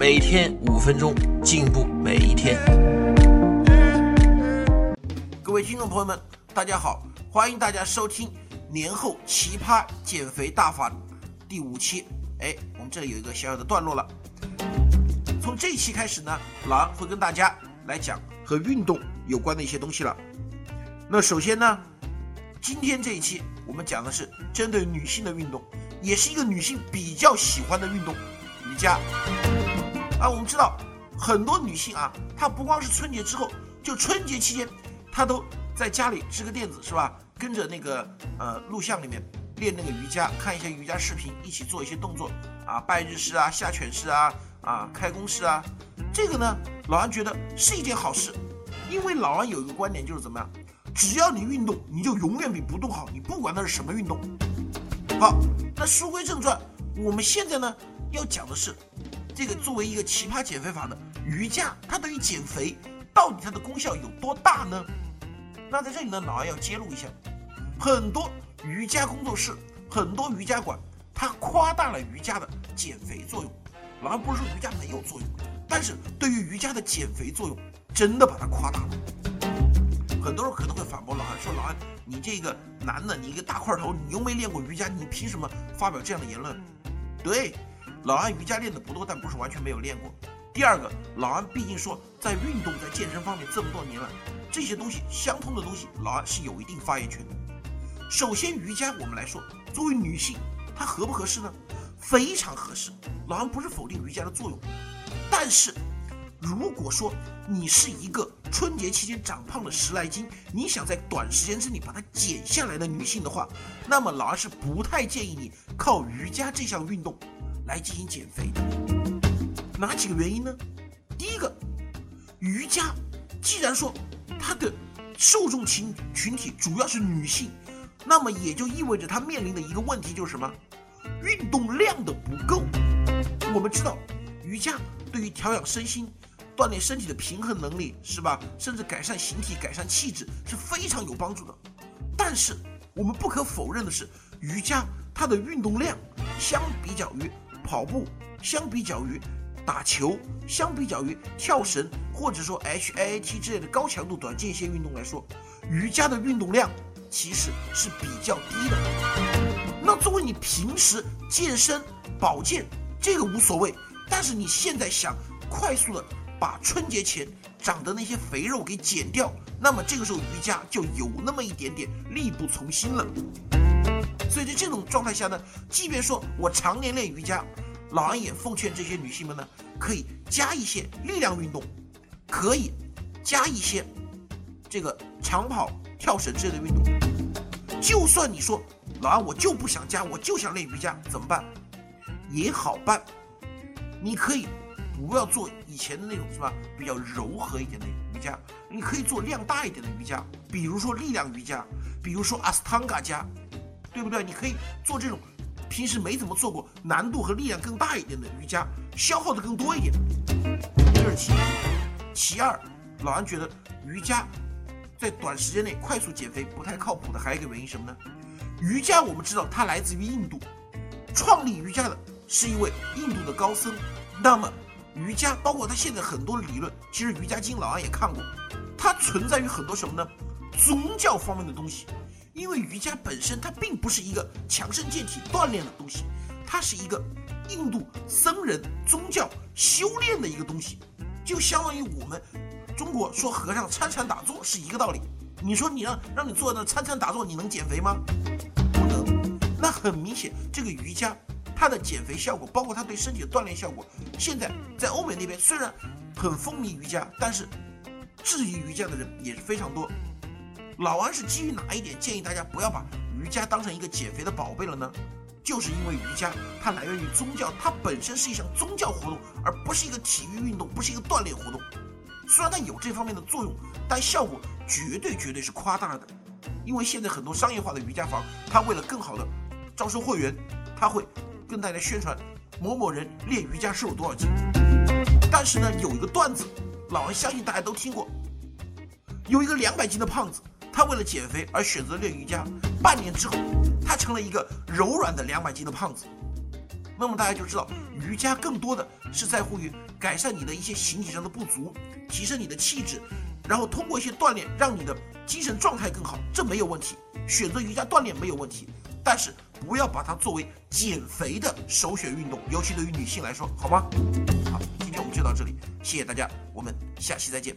每天五分钟，进步每一天。各位听众朋友们，大家好，欢迎大家收听年后奇葩减肥大法第五期。哎，我们这里有一个小小的段落了。从这一期开始呢，老安会跟大家来讲和运动有关的一些东西了。那首先呢，今天这一期我们讲的是针对女性的运动。也是一个女性比较喜欢的运动，瑜伽。啊，我们知道很多女性啊，她不光是春节之后，就春节期间，她都在家里支个垫子，是吧？跟着那个呃录像里面练那个瑜伽，看一些瑜伽视频，一起做一些动作啊，拜日式啊，下犬式啊，啊，开弓式啊。这个呢，老安觉得是一件好事，因为老安有一个观点就是怎么样，只要你运动，你就永远比不动好，你不管那是什么运动。好，那书归正传，我们现在呢要讲的是，这个作为一个奇葩减肥法的瑜伽，它对于减肥到底它的功效有多大呢？那在这里呢，老二要揭露一下，很多瑜伽工作室、很多瑜伽馆，它夸大了瑜伽的减肥作用。老二不是说瑜伽没有作用，但是对于瑜伽的减肥作用，真的把它夸大了。很多人可能会反驳老安说：“老安，你这个男的，你一个大块头，你又没练过瑜伽，你凭什么发表这样的言论？”对，老安瑜伽练的不多，但不是完全没有练过。第二个，老安毕竟说在运动、在健身方面这么多年了，这些东西相通的东西，老安是有一定发言权的。首先，瑜伽我们来说，作为女性，它合不合适呢？非常合适。老安不是否定瑜伽的作用，但是。如果说你是一个春节期间长胖了十来斤，你想在短时间之内把它减下来的女性的话，那么老二是不太建议你靠瑜伽这项运动来进行减肥的。哪几个原因呢？第一个，瑜伽既然说它的受众群群体主要是女性，那么也就意味着它面临的一个问题就是什么？运动量的不够。我们知道，瑜伽对于调养身心。锻炼身体的平衡能力是吧？甚至改善形体、改善气质是非常有帮助的。但是我们不可否认的是，瑜伽它的运动量相比较于跑步、相比较于打球、相比较于跳绳或者说 HIIT 之类的高强度短间歇运动来说，瑜伽的运动量其实是比较低的。那作为你平时健身保健这个无所谓，但是你现在想快速的。把春节前长的那些肥肉给减掉，那么这个时候瑜伽就有那么一点点力不从心了。所以在这种状态下呢，即便说我常年练瑜伽，老安也奉劝这些女性们呢，可以加一些力量运动，可以加一些这个长跑、跳绳之类的运动。就算你说老安我就不想加，我就想练瑜伽，怎么办？也好办，你可以。不要做以前的那种是吧？比较柔和一点的瑜伽，你可以做量大一点的瑜伽，比如说力量瑜伽，比如说阿斯汤嘎伽，对不对？你可以做这种平时没怎么做过、难度和力量更大一点的瑜伽，消耗的更多一点。这是其一。其二，老安觉得瑜伽在短时间内快速减肥不太靠谱的还有一个原因什么呢？瑜伽我们知道它来自于印度，创立瑜伽的是一位印度的高僧，那么。瑜伽包括它现在很多理论，其实瑜伽经老安也看过，它存在于很多什么呢？宗教方面的东西，因为瑜伽本身它并不是一个强身健体锻炼的东西，它是一个印度僧人宗教修炼的一个东西，就相当于我们中国说和尚参禅打坐是一个道理。你说你让让你做那参禅打坐，你能减肥吗？不能。那很明显，这个瑜伽。它的减肥效果，包括它对身体的锻炼效果，现在在欧美那边虽然很风靡瑜伽，但是质疑瑜伽的人也是非常多。老王是基于哪一点建议大家不要把瑜伽当成一个减肥的宝贝了呢？就是因为瑜伽它来源于宗教，它本身是一项宗教活动，而不是一个体育运动，不是一个锻炼活动。虽然它有这方面的作用，但效果绝对绝对是夸大的。因为现在很多商业化的瑜伽房，它为了更好的招收会员，他会跟大家宣传某某人练瑜伽瘦了多少斤。但是呢，有一个段子，老王相信大家都听过，有一个两百斤的胖子，他为了减肥而选择练瑜伽，半年之后，他成了一个柔软的两百斤的胖子。那么大家就知道，瑜伽更多的是在乎于改善你的一些形体上的不足，提升你的气质，然后通过一些锻炼让你的精神状态更好，这没有问题。选择瑜伽锻炼没有问题，但是不要把它作为减肥的首选运动，尤其对于女性来说，好吗？好，今天我们就到这里，谢谢大家，我们下期再见。